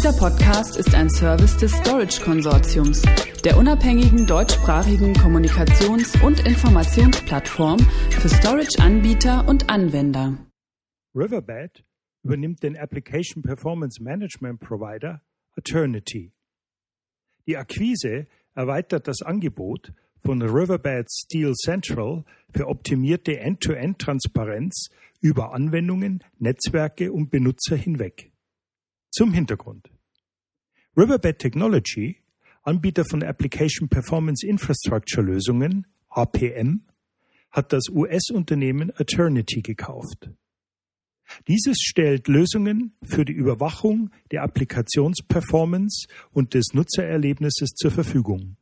Dieser Podcast ist ein Service des Storage Konsortiums, der unabhängigen deutschsprachigen Kommunikations- und Informationsplattform für Storage-Anbieter und Anwender. Riverbed übernimmt den Application Performance Management Provider Eternity. Die Akquise erweitert das Angebot von Riverbed Steel Central für optimierte End-to-End-Transparenz über Anwendungen, Netzwerke und Benutzer hinweg. Zum Hintergrund. Riverbed Technology, Anbieter von Application Performance Infrastructure Lösungen, APM, hat das US-Unternehmen Eternity gekauft. Dieses stellt Lösungen für die Überwachung der Applikationsperformance und des Nutzererlebnisses zur Verfügung.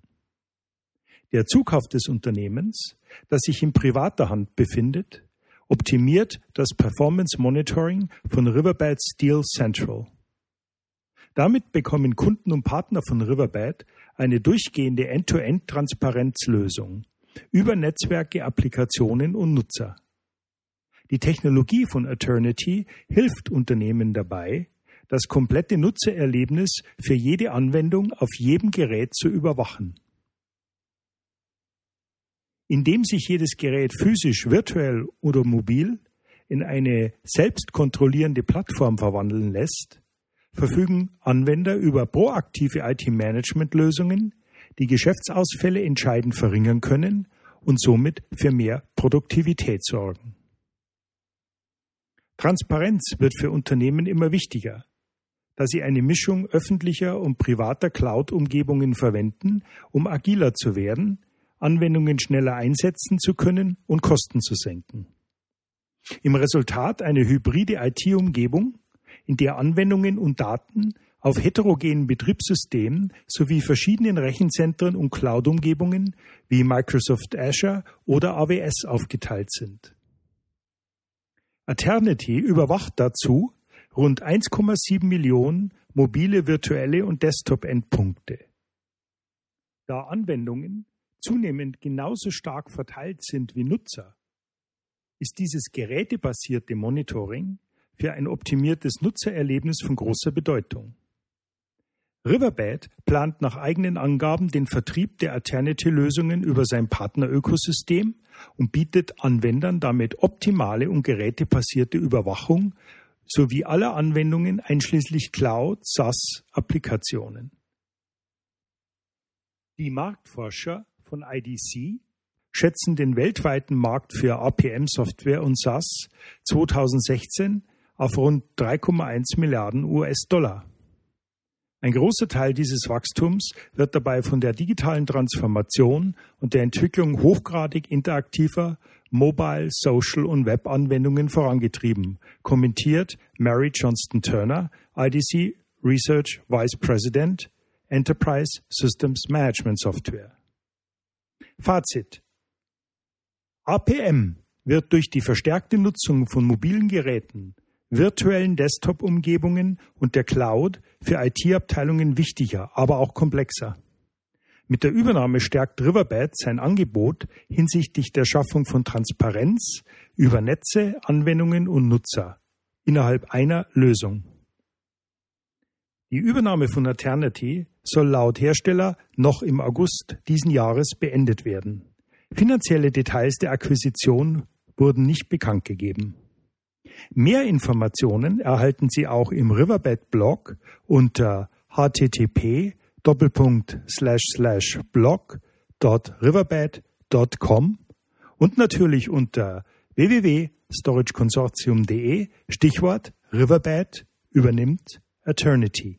Der Zukauf des Unternehmens, das sich in privater Hand befindet, optimiert das Performance Monitoring von Riverbed Steel Central. Damit bekommen Kunden und Partner von Riverbed eine durchgehende End-to-End-Transparenzlösung über Netzwerke, Applikationen und Nutzer. Die Technologie von Eternity hilft Unternehmen dabei, das komplette Nutzererlebnis für jede Anwendung auf jedem Gerät zu überwachen. Indem sich jedes Gerät physisch, virtuell oder mobil in eine selbstkontrollierende Plattform verwandeln lässt, verfügen Anwender über proaktive IT-Management-Lösungen, die Geschäftsausfälle entscheidend verringern können und somit für mehr Produktivität sorgen. Transparenz wird für Unternehmen immer wichtiger, da sie eine Mischung öffentlicher und privater Cloud-Umgebungen verwenden, um agiler zu werden, Anwendungen schneller einsetzen zu können und Kosten zu senken. Im Resultat eine hybride IT-Umgebung, in der Anwendungen und Daten auf heterogenen Betriebssystemen sowie verschiedenen Rechenzentren und Cloud-Umgebungen wie Microsoft Azure oder AWS aufgeteilt sind. Eternity überwacht dazu rund 1,7 Millionen mobile virtuelle und Desktop-Endpunkte. Da Anwendungen zunehmend genauso stark verteilt sind wie Nutzer, ist dieses gerätebasierte Monitoring für ein optimiertes Nutzererlebnis von großer Bedeutung. Riverbed plant nach eigenen Angaben den Vertrieb der Eternity-Lösungen über sein Partnerökosystem und bietet Anwendern damit optimale und gerätebasierte Überwachung sowie aller Anwendungen einschließlich Cloud, SaaS-Applikationen. Die Marktforscher von IDC schätzen den weltweiten Markt für APM-Software und SaaS 2016 auf rund 3,1 Milliarden US-Dollar. Ein großer Teil dieses Wachstums wird dabei von der digitalen Transformation und der Entwicklung hochgradig interaktiver Mobile, Social und Web-Anwendungen vorangetrieben, kommentiert Mary Johnston Turner, IDC Research Vice President, Enterprise Systems Management Software. Fazit. APM wird durch die verstärkte Nutzung von mobilen Geräten virtuellen Desktop-Umgebungen und der Cloud für IT-Abteilungen wichtiger, aber auch komplexer. Mit der Übernahme stärkt Riverbed sein Angebot hinsichtlich der Schaffung von Transparenz über Netze, Anwendungen und Nutzer innerhalb einer Lösung. Die Übernahme von Eternity soll laut Hersteller noch im August diesen Jahres beendet werden. Finanzielle Details der Akquisition wurden nicht bekannt gegeben. Mehr Informationen erhalten Sie auch im Riverbed Blog unter http blog.riverbed.com und natürlich unter www.storageconsortium.de Stichwort Riverbed übernimmt Eternity.